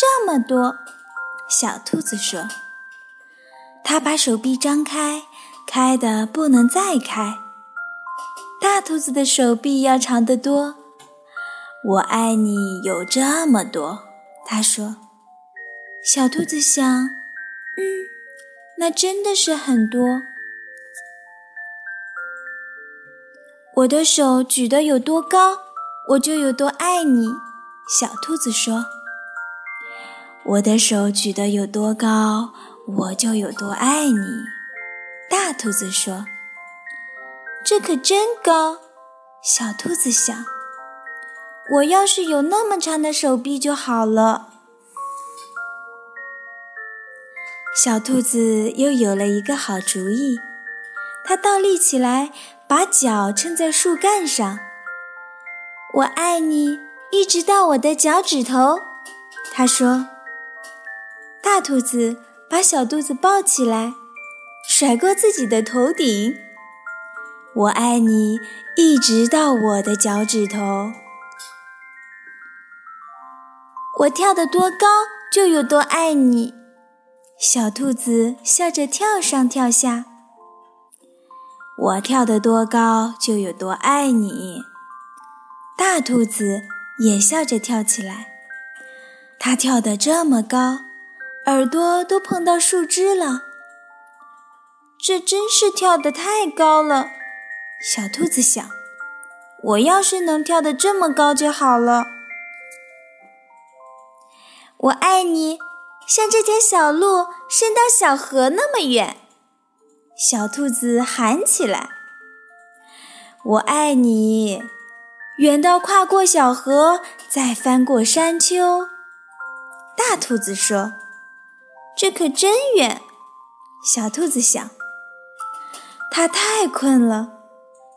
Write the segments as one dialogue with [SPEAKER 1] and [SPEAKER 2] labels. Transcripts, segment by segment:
[SPEAKER 1] 这么多，小兔子说。它把手臂张开。开的不能再开，大兔子的手臂要长得多。我爱你有这么多，他说。小兔子想，嗯，那真的是很多。我的手举得有多高，我就有多爱你。小兔子说。我的手举得有多高，我就有多爱你。大兔子说：“这可真高。”小兔子想：“我要是有那么长的手臂就好了。”小兔子又有了一个好主意，它倒立起来，把脚撑在树干上。“我爱你，一直到我的脚趾头。”它说。大兔子把小兔子抱起来。甩过自己的头顶，我爱你，一直到我的脚趾头。我跳得多高，就有多爱你。小兔子笑着跳上跳下。我跳得多高，就有多爱你。大兔子也笑着跳起来。它跳得这么高，耳朵都碰到树枝了。这真是跳得太高了，小兔子想：“我要是能跳得这么高就好了。”我爱你，像这条小路伸到小河那么远，小兔子喊起来：“我爱你，远到跨过小河，再翻过山丘。”大兔子说：“这可真远。”小兔子想。他太困了，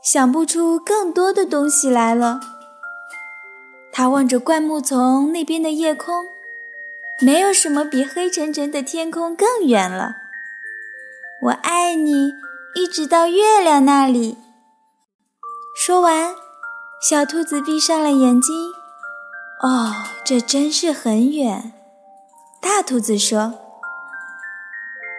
[SPEAKER 1] 想不出更多的东西来了。他望着灌木丛那边的夜空，没有什么比黑沉沉的天空更远了。我爱你，一直到月亮那里。说完，小兔子闭上了眼睛。哦，这真是很远。大兔子说：“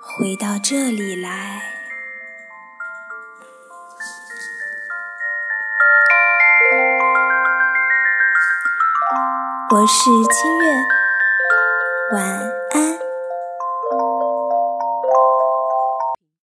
[SPEAKER 1] 回到这里来。”我是清月，晚安。